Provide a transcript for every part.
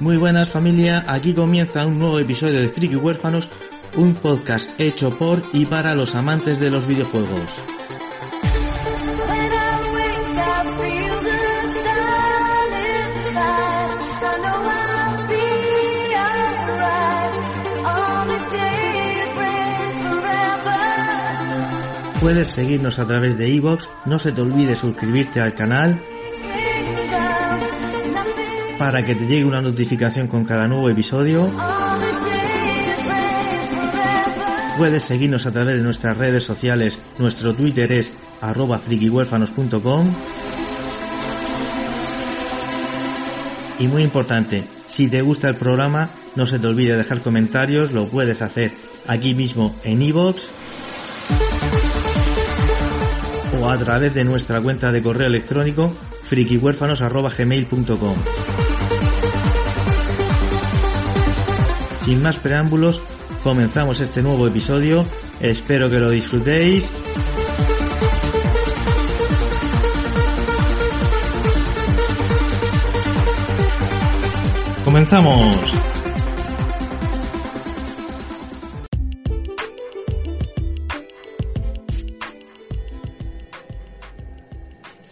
Muy buenas familia, aquí comienza un nuevo episodio de Friki Huérfanos, un podcast hecho por y para los amantes de los videojuegos. Puedes seguirnos a través de iVoox, no se te olvide suscribirte al canal para que te llegue una notificación con cada nuevo episodio. Puedes seguirnos a través de nuestras redes sociales, nuestro Twitter es arroba frikihuérfanos.com y muy importante, si te gusta el programa, no se te olvide dejar comentarios, lo puedes hacer aquí mismo en iVoox o a través de nuestra cuenta de correo electrónico frikihuérfanos.gmail.com Sin más preámbulos, comenzamos este nuevo episodio. Espero que lo disfrutéis. ¡Comenzamos!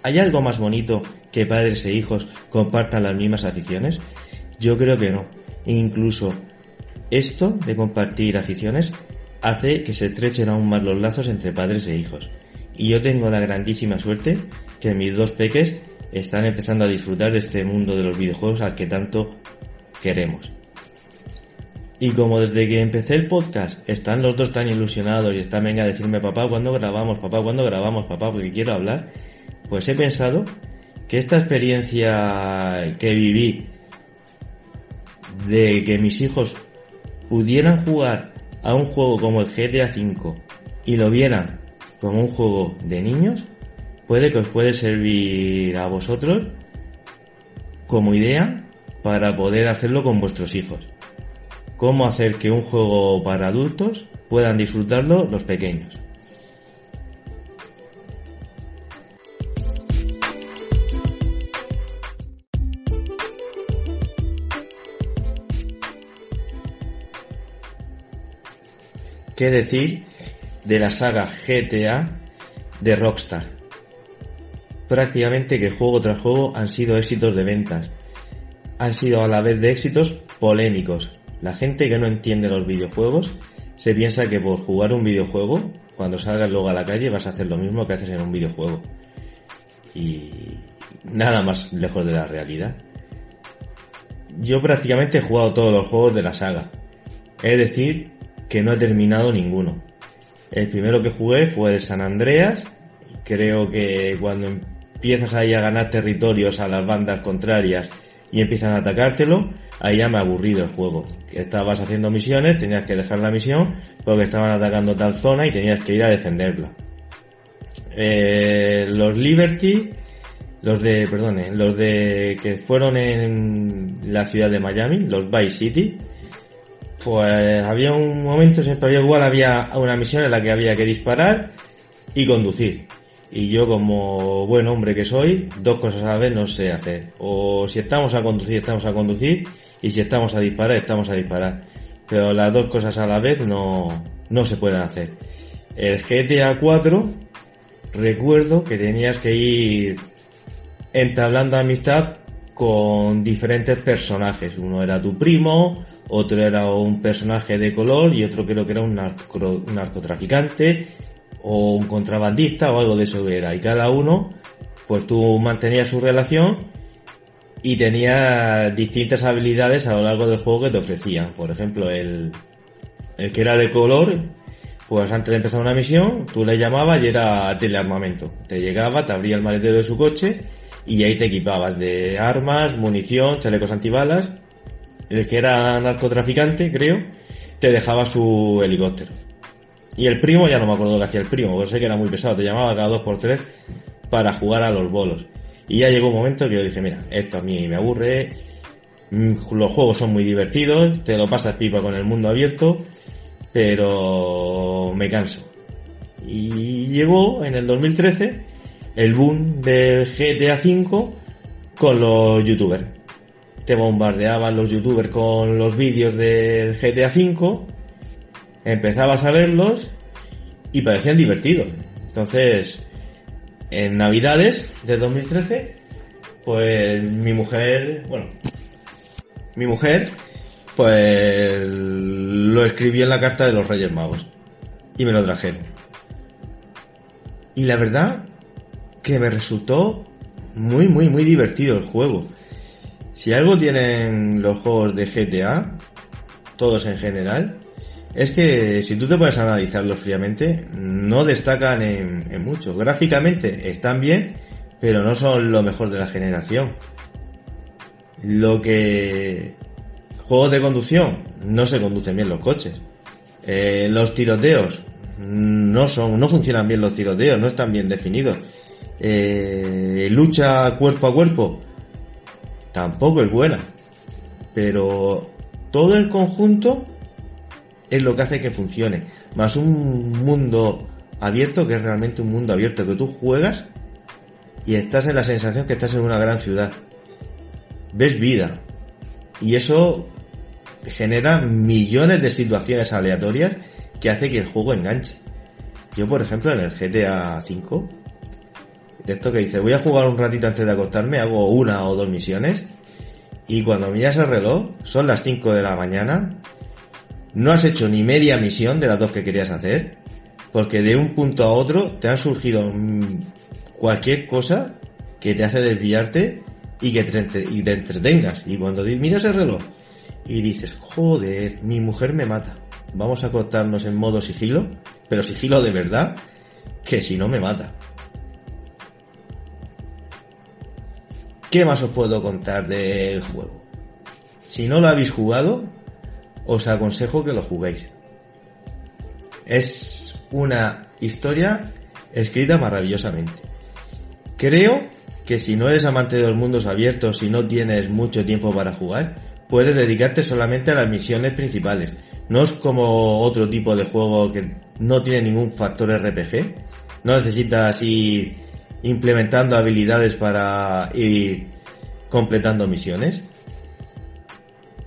¿Hay algo más bonito que padres e hijos compartan las mismas aficiones? Yo creo que no. Incluso esto de compartir aficiones hace que se estrechen aún más los lazos entre padres e hijos. Y yo tengo la grandísima suerte que mis dos peques están empezando a disfrutar de este mundo de los videojuegos al que tanto queremos. Y como desde que empecé el podcast están los dos tan ilusionados y están venga a decirme papá cuando grabamos, papá cuando grabamos, papá porque quiero hablar, pues he pensado que esta experiencia que viví de que mis hijos pudieran jugar a un juego como el GTA V y lo vieran como un juego de niños, puede que os puede servir a vosotros como idea para poder hacerlo con vuestros hijos. Cómo hacer que un juego para adultos puedan disfrutarlo los pequeños. ¿Qué decir de la saga GTA de Rockstar? Prácticamente que juego tras juego han sido éxitos de ventas. Han sido a la vez de éxitos polémicos. La gente que no entiende los videojuegos se piensa que por jugar un videojuego, cuando salgas luego a la calle vas a hacer lo mismo que haces en un videojuego. Y nada más lejos de la realidad. Yo prácticamente he jugado todos los juegos de la saga. Es decir, que no he terminado ninguno. El primero que jugué fue el San Andreas. Creo que cuando empiezas ahí a ganar territorios a las bandas contrarias y empiezan a atacártelo, ahí ya me ha aburrido el juego. Estabas haciendo misiones, tenías que dejar la misión porque estaban atacando tal zona y tenías que ir a defenderla. Eh, los Liberty, los de, perdone, los de que fueron en la ciudad de Miami, los Vice City, pues había un momento, siempre igual, había una misión en la que había que disparar y conducir. Y yo como buen hombre que soy, dos cosas a la vez no sé hacer. O si estamos a conducir, estamos a conducir, y si estamos a disparar, estamos a disparar. Pero las dos cosas a la vez no, no se pueden hacer. El GTA 4, recuerdo que tenías que ir entablando amistad con diferentes personajes. Uno era tu primo, otro era un personaje de color y otro creo que era un, narcotraficante o un contrabandista o algo de eso era. Y cada uno, pues tú mantenías su relación y tenía distintas habilidades a lo largo del juego que te ofrecían. Por ejemplo, el, el que era de color, pues antes de empezar una misión, tú le llamabas y era telearmamento. Te llegaba, te abría el maletero de su coche y ahí te equipabas de armas, munición, chalecos antibalas el que era narcotraficante, creo, te dejaba su helicóptero. Y el primo, ya no me acuerdo que hacía el primo, porque sé que era muy pesado, te llamaba cada dos por tres para jugar a los bolos. Y ya llegó un momento que yo dije, mira, esto a mí me aburre, mm, los juegos son muy divertidos, te lo pasas pipa con el mundo abierto, pero me canso. Y llegó en el 2013 el boom del GTA V con los youtubers te bombardeaban los youtubers con los vídeos del GTA V, empezabas a verlos y parecían divertidos. Entonces, en Navidades de 2013, pues mi mujer, bueno, mi mujer, pues lo escribió en la carta de los Reyes Magos y me lo trajeron. Y la verdad que me resultó muy, muy, muy divertido el juego. Si algo tienen los juegos de GTA, todos en general, es que si tú te puedes analizarlos fríamente, no destacan en, en mucho. Gráficamente están bien, pero no son lo mejor de la generación. Lo que... Juegos de conducción, no se conducen bien los coches. Eh, los tiroteos, no son, no funcionan bien los tiroteos, no están bien definidos. Eh, lucha cuerpo a cuerpo, tampoco es buena. Pero todo el conjunto es lo que hace que funcione. Más un mundo abierto, que es realmente un mundo abierto, que tú juegas y estás en la sensación que estás en una gran ciudad. Ves vida. Y eso genera millones de situaciones aleatorias que hace que el juego enganche. Yo, por ejemplo, en el GTA V, de esto que dice, voy a jugar un ratito antes de acostarme, hago una o dos misiones, y cuando miras el reloj, son las 5 de la mañana, no has hecho ni media misión de las dos que querías hacer, porque de un punto a otro te han surgido mm, cualquier cosa que te hace desviarte y que te, te entretengas. Y cuando miras el reloj y dices, joder, mi mujer me mata, vamos a acostarnos en modo sigilo, pero sigilo de verdad, que si no me mata. ¿Qué más os puedo contar del juego? Si no lo habéis jugado, os aconsejo que lo juguéis. Es una historia escrita maravillosamente. Creo que si no eres amante de los mundos abiertos, si no tienes mucho tiempo para jugar, puedes dedicarte solamente a las misiones principales. No es como otro tipo de juego que no tiene ningún factor RPG. No necesitas ir implementando habilidades para ir completando misiones.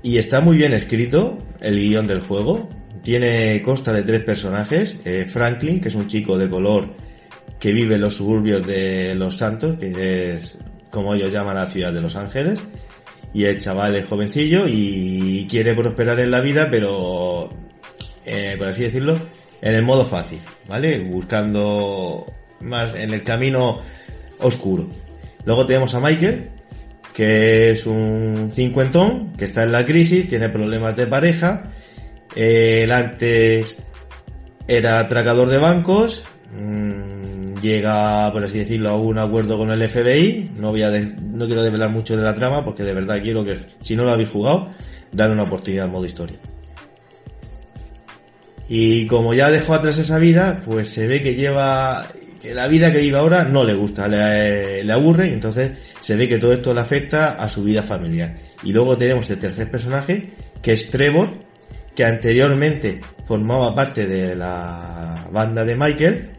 Y está muy bien escrito el guion del juego. Tiene consta de tres personajes. Eh, Franklin, que es un chico de color que vive en los suburbios de Los Santos, que es como ellos llaman la ciudad de Los Ángeles. Y el chaval es jovencillo y quiere prosperar en la vida, pero, eh, por así decirlo, en el modo fácil, ¿vale? Buscando más en el camino oscuro. Luego tenemos a Michael, que es un cincuentón, que está en la crisis, tiene problemas de pareja. él antes era atracador de bancos, mm, llega, por así decirlo, a un acuerdo con el FBI. No voy a no quiero develar mucho de la trama porque de verdad quiero que, si no lo habéis jugado, darle una oportunidad al modo historia. Y como ya dejó atrás esa vida, pues se ve que lleva la vida que vive ahora no le gusta, le, le, aburre y entonces se ve que todo esto le afecta a su vida familiar. Y luego tenemos el tercer personaje, que es Trevor, que anteriormente formaba parte de la banda de Michael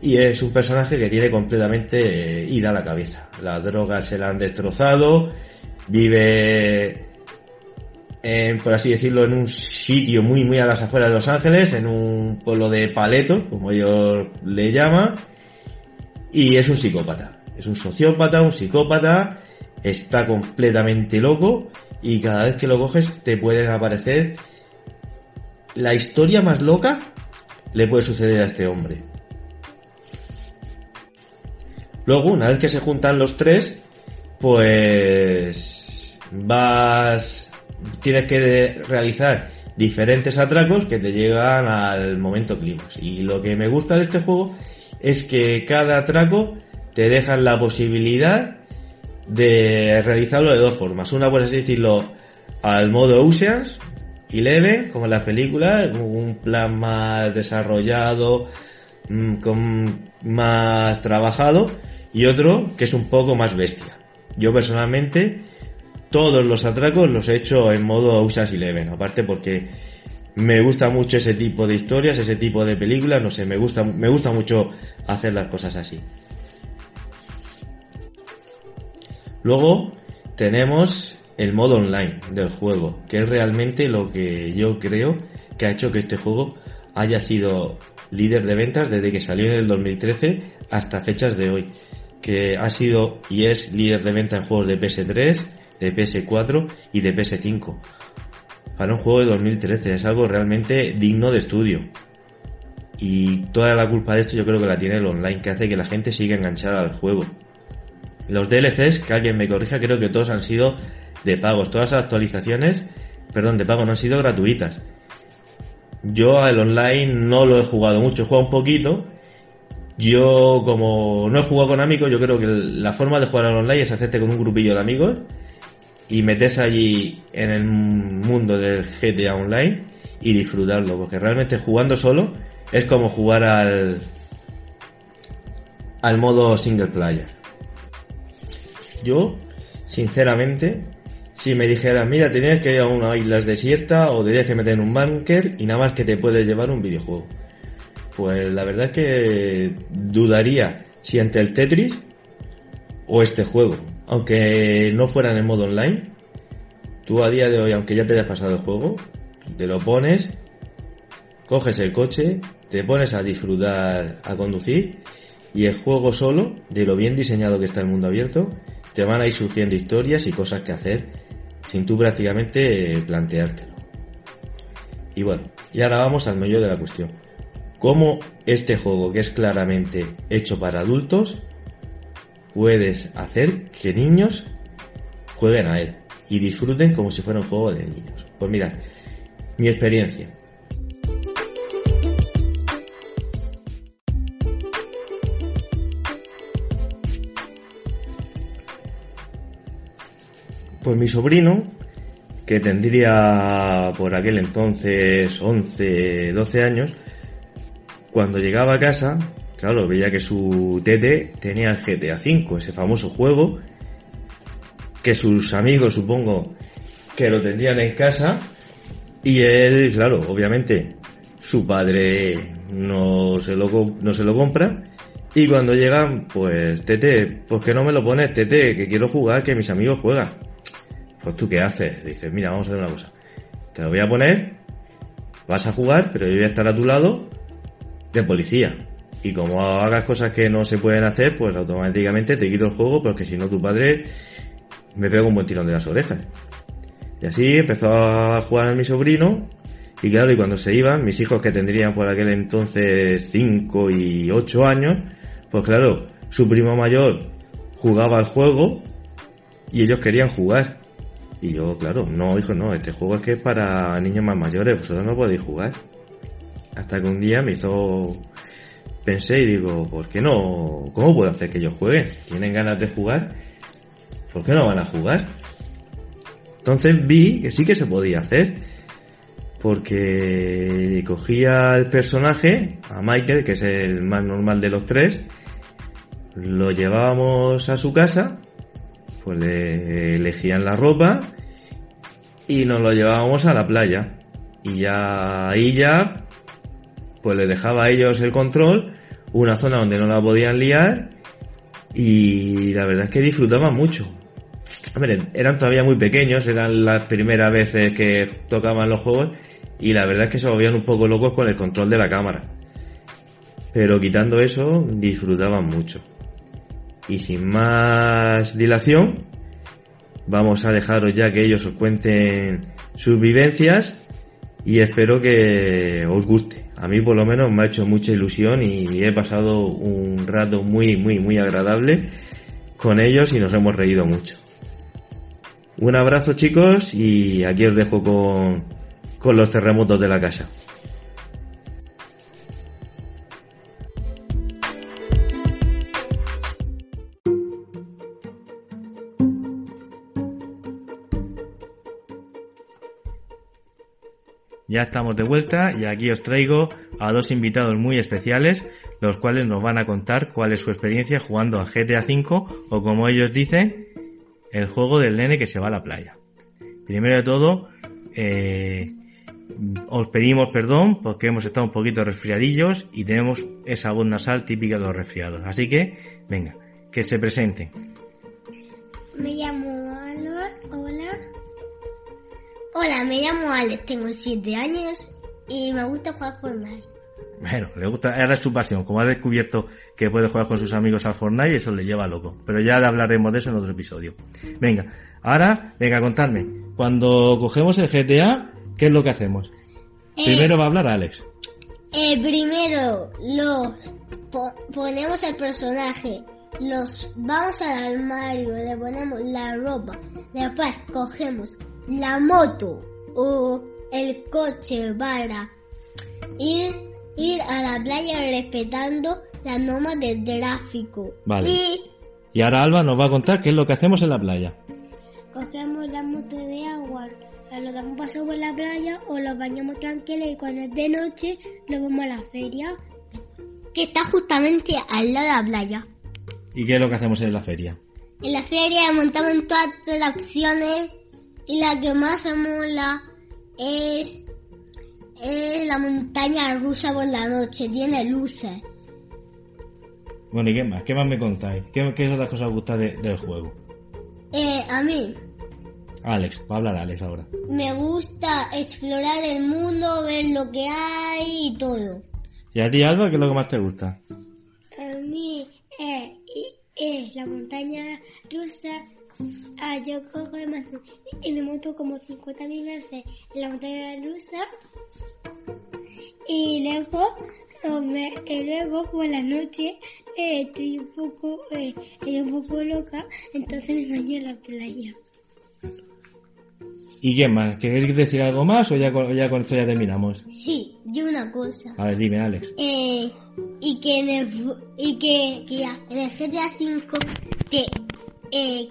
y es un personaje que tiene completamente eh, ida a la cabeza. Las drogas se la han destrozado, vive por así decirlo, en un sitio muy, muy a las afueras de Los Ángeles, en un pueblo de paletos, como ellos le llaman, y es un psicópata. Es un sociópata, un psicópata, está completamente loco, y cada vez que lo coges te pueden aparecer la historia más loca le puede suceder a este hombre. Luego, una vez que se juntan los tres, pues vas tienes que realizar diferentes atracos que te llegan al momento clímax. Y lo que me gusta de este juego es que cada atraco te deja la posibilidad de realizarlo de dos formas. Una, por así decirlo, al modo Oceans y leve, como en las películas, un plan más desarrollado, mm, con más trabajado, y otro que es un poco más bestia. Yo personalmente todos los atracos los he hecho en modo Ocean's Eleven, aparte porque me gusta mucho ese tipo de historias, ese tipo de películas, no sé, me gusta, me gusta mucho hacer las cosas así. Luego tenemos el modo online del juego, que es realmente lo que yo creo que ha hecho que este juego haya sido líder de ventas desde que salió en el 2013 hasta fechas de hoy, que ha sido y es líder de venta en juegos de PS3, de PS4 y de PS5. Para un juego de 2013 es algo realmente digno de estudio. Y toda la culpa de esto yo creo que la tiene el online, que hace que la gente siga enganchada al juego. Los DLCs, que alguien me corrija, creo que todos han sido de pagos. Todas las actualizaciones, perdón, de pago no han sido gratuitas. Yo al online no lo he jugado mucho, he jugado un poquito. Yo como no he jugado con amigos, yo creo que la forma de jugar al online es hacerte con un grupillo de amigos y meterse allí en el mundo del GTA Online y disfrutarlo, porque realmente jugando solo es como jugar al al modo single player. Yo, sinceramente, si me dijeras, mira, tenías que ir a una isla desierta o tenías que meter en un bunker y nada más que te puedes llevar un videojuego. Pues la verdad es que dudaría si entre el Tetris o este juego. Aunque no fuera en modo online, tú a día de hoy, aunque ya te hayas pasado el juego, te lo pones, coges el coche, te pones a disfrutar, a conducir y el juego solo, de lo bien diseñado que está el mundo abierto, te van a ir surgiendo historias y cosas que hacer sin tú prácticamente planteártelo. Y bueno, y ahora vamos al medio de la cuestión. ¿Cómo este juego, que es claramente hecho para adultos, puedes hacer que niños jueguen a él y disfruten como si fuera un juego de niños? Pues mira, mi experiencia. Pues mi sobrino, que tendría por aquel entonces 11, 12 años, cuando llegaba a casa, claro, veía que su tete tenía el GTA V, ese famoso juego, que sus amigos supongo que lo tendrían en casa, y él, claro, obviamente, su padre no se lo, no se lo compra, y cuando llegan, pues, tete, ¿por qué no me lo pones, tete, que quiero jugar, que mis amigos juegan? Pues tú qué haces? Dices, mira, vamos a hacer una cosa. Te lo voy a poner, vas a jugar, pero yo voy a estar a tu lado de policía. Y como hagas cosas que no se pueden hacer, pues automáticamente te quito el juego, porque si no tu padre me pega un buen tirón de las orejas. Y así empezó a jugar mi sobrino. Y claro, y cuando se iban, mis hijos que tendrían por aquel entonces 5 y 8 años, pues claro, su primo mayor jugaba al juego y ellos querían jugar. Y yo, claro, no, hijo, no, este juego es que es para niños más mayores, vosotros no podéis jugar. Hasta que un día me hizo, pensé y digo, ¿por qué no? ¿Cómo puedo hacer que ellos jueguen? ¿Tienen ganas de jugar? ¿Por qué no van a jugar? Entonces vi que sí que se podía hacer. Porque cogía el personaje, a Michael, que es el más normal de los tres, lo llevábamos a su casa pues le elegían la ropa y nos lo llevábamos a la playa. Y ya ahí ya, pues le dejaba a ellos el control, una zona donde no la podían liar y la verdad es que disfrutaban mucho. Hombre, eran todavía muy pequeños, eran las primeras veces que tocaban los juegos y la verdad es que se volvían un poco locos con el control de la cámara. Pero quitando eso, disfrutaban mucho. Y sin más dilación, vamos a dejaros ya que ellos os cuenten sus vivencias y espero que os guste. A mí por lo menos me ha hecho mucha ilusión y he pasado un rato muy, muy, muy agradable con ellos y nos hemos reído mucho. Un abrazo chicos y aquí os dejo con, con los terremotos de la casa. Ya estamos de vuelta y aquí os traigo a dos invitados muy especiales, los cuales nos van a contar cuál es su experiencia jugando a GTA V o como ellos dicen, el juego del nene que se va a la playa. Primero de todo, eh, os pedimos perdón porque hemos estado un poquito resfriadillos y tenemos esa voz nasal típica de los resfriados. Así que, venga, que se presenten. Hola, me llamo Alex, tengo 7 años y me gusta jugar Fortnite. Bueno, le gusta, ahora es su pasión. Como ha descubierto que puede jugar con sus amigos al Fortnite, eso le lleva loco. Pero ya hablaremos de eso en otro episodio. Venga, ahora, venga, contadme. Cuando cogemos el GTA, ¿qué es lo que hacemos? Eh, Primero va a hablar Alex. Eh, primero los po- ponemos el personaje, los vamos al armario, le ponemos la ropa, después cogemos la moto o el coche para ir, ir a la playa respetando las normas del tráfico. Vale. Y Y ahora Alba nos va a contar qué es lo que hacemos en la playa. cogemos la moto de agua, lo damos un paseo por la playa o lo bañamos tranquilo y cuando es de noche lo vamos a la feria que está justamente al lado de la playa. ¿Y qué es lo que hacemos en la feria? En la feria montamos todas las atracciones y la que más se mola es, es la montaña rusa por la noche, tiene luces. Bueno, ¿y qué más? ¿Qué más me contáis? ¿Qué, qué otras cosas os gusta de- del juego? Eh, a mí Alex, va a hablar Alex ahora. me gusta explorar el mundo, ver lo que hay y todo. ¿Y a ti, Alba, qué es lo que más te gusta? A mí eh, es la montaña rusa. Ah, yo cojo el mazo y me monto como 50.000 veces en la montaña rusa. Y luego, me- y luego por la noche eh, estoy un poco, eh, estoy un poco loca, entonces me baño en la playa. ¿Y qué más? ¿Queréis decir algo más o ya con, ya con esto ya terminamos? Sí, yo una cosa. A ver, dime, Alex. Eh, y que en el, y que, que ya, en el GTA 5 que eh,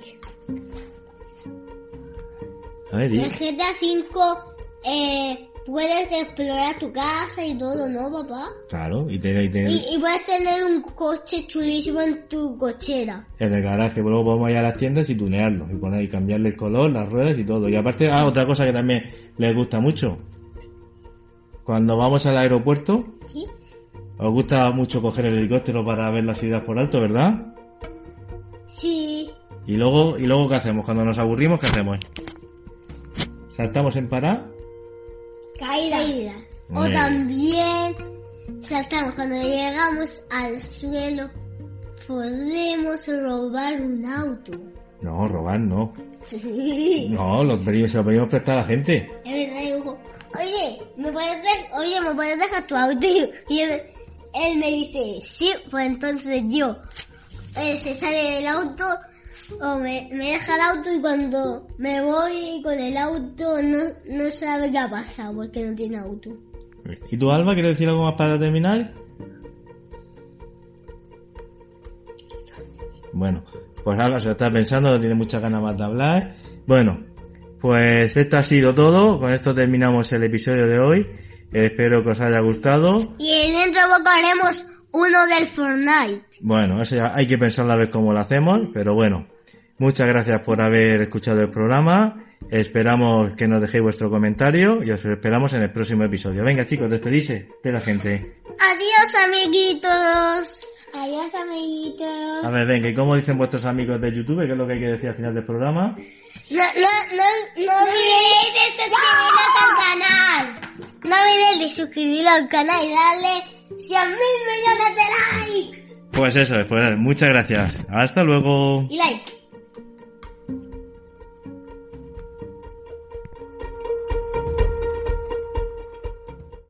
A ver, en GTA 5 eh, puedes explorar tu casa y todo, ¿no, papá? Claro, y tener, y tener Y, y puedes tener un coche chulísimo en tu cochera. en el garaje. Luego podemos ir a las tiendas y tunearlo. Y poner y cambiarle el color, las ruedas y todo. Y aparte, ah, otra cosa que también les gusta mucho. Cuando vamos al aeropuerto, ¿Sí? os gusta mucho coger el helicóptero para ver la ciudad por alto, ¿verdad? Y luego, y luego ¿qué hacemos? Cuando nos aburrimos, ¿qué hacemos? ¿Saltamos en parar? Caídas. O también saltamos cuando llegamos al suelo. Podemos robar un auto. No, robar no. es No, lo pedimos, se lo pedimos prestar a la gente. verdad, digo, oye, ¿me puedes dejar, oye, ¿me puedes dejar tu auto? Y él, él me dice, sí, pues entonces yo eh, se sale del auto o me, me deja el auto y cuando me voy con el auto no, no sabe qué ha pasado porque no tiene auto. ¿Y tú, Alba, quieres decir algo más para terminar? Bueno, pues Alba se lo está pensando, no tiene muchas ganas más de hablar. Bueno, pues esto ha sido todo. Con esto terminamos el episodio de hoy. Espero que os haya gustado. Y en dentro de poco haremos uno del Fortnite. Bueno, eso ya hay que pensar a ver cómo lo hacemos, pero bueno. Muchas gracias por haber escuchado el programa. Esperamos que nos dejéis vuestro comentario y os esperamos en el próximo episodio. Venga chicos, despedíse de la gente. Adiós, amiguitos. Adiós, amiguitos. A ver, venga, ¿y cómo dicen vuestros amigos de YouTube? ¿Qué es lo que hay que decir al final del programa? No, no, no, no olvidéis de suscribiros al canal. No olvidéis de suscribiros al canal y darle 100 mil millones de likes. Pues eso, pues muchas gracias. Hasta luego. Y like.